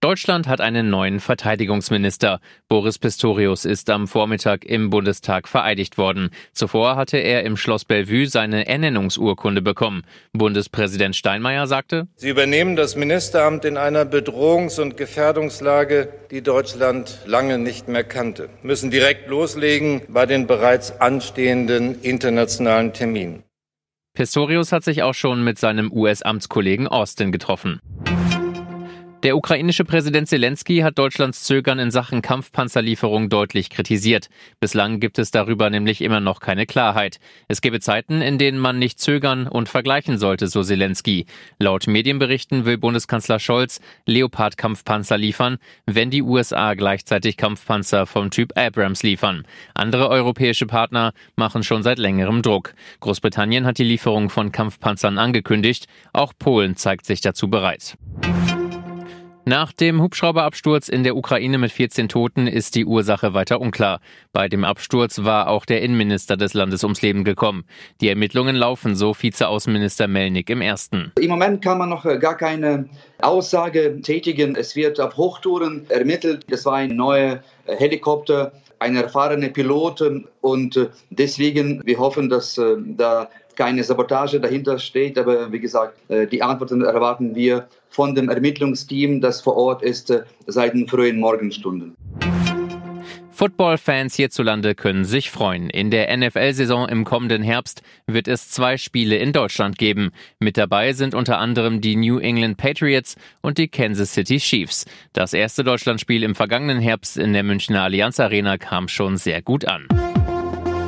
Deutschland hat einen neuen Verteidigungsminister. Boris Pistorius ist am Vormittag im Bundestag vereidigt worden. Zuvor hatte er im Schloss Bellevue seine Ernennungsurkunde bekommen. Bundespräsident Steinmeier sagte, Sie übernehmen das Ministeramt in einer Bedrohungs- und Gefährdungslage, die Deutschland lange nicht mehr kannte, müssen direkt loslegen bei den bereits anstehenden internationalen Terminen. Pistorius hat sich auch schon mit seinem US-Amtskollegen Austin getroffen. Der ukrainische Präsident Zelensky hat Deutschlands Zögern in Sachen Kampfpanzerlieferung deutlich kritisiert. Bislang gibt es darüber nämlich immer noch keine Klarheit. Es gebe Zeiten, in denen man nicht zögern und vergleichen sollte, so Zelensky. Laut Medienberichten will Bundeskanzler Scholz Leopard-Kampfpanzer liefern, wenn die USA gleichzeitig Kampfpanzer vom Typ Abrams liefern. Andere europäische Partner machen schon seit längerem Druck. Großbritannien hat die Lieferung von Kampfpanzern angekündigt. Auch Polen zeigt sich dazu bereit. Nach dem Hubschrauberabsturz in der Ukraine mit 14 Toten ist die Ursache weiter unklar. Bei dem Absturz war auch der Innenminister des Landes ums Leben gekommen. Die Ermittlungen laufen, so Vizeaußenminister Melnik im ersten. Im Moment kann man noch äh, gar keine Aussage tätigen. Es wird auf Hochtouren ermittelt. Das war ein neuer äh, Helikopter, ein erfahrener Pilot und äh, deswegen wir hoffen, dass da keine Sabotage dahinter steht. Aber wie gesagt, die Antworten erwarten wir von dem Ermittlungsteam, das vor Ort ist, seit den frühen Morgenstunden. Football-Fans hierzulande können sich freuen. In der NFL-Saison im kommenden Herbst wird es zwei Spiele in Deutschland geben. Mit dabei sind unter anderem die New England Patriots und die Kansas City Chiefs. Das erste Deutschlandspiel im vergangenen Herbst in der Münchner Allianz Arena kam schon sehr gut an.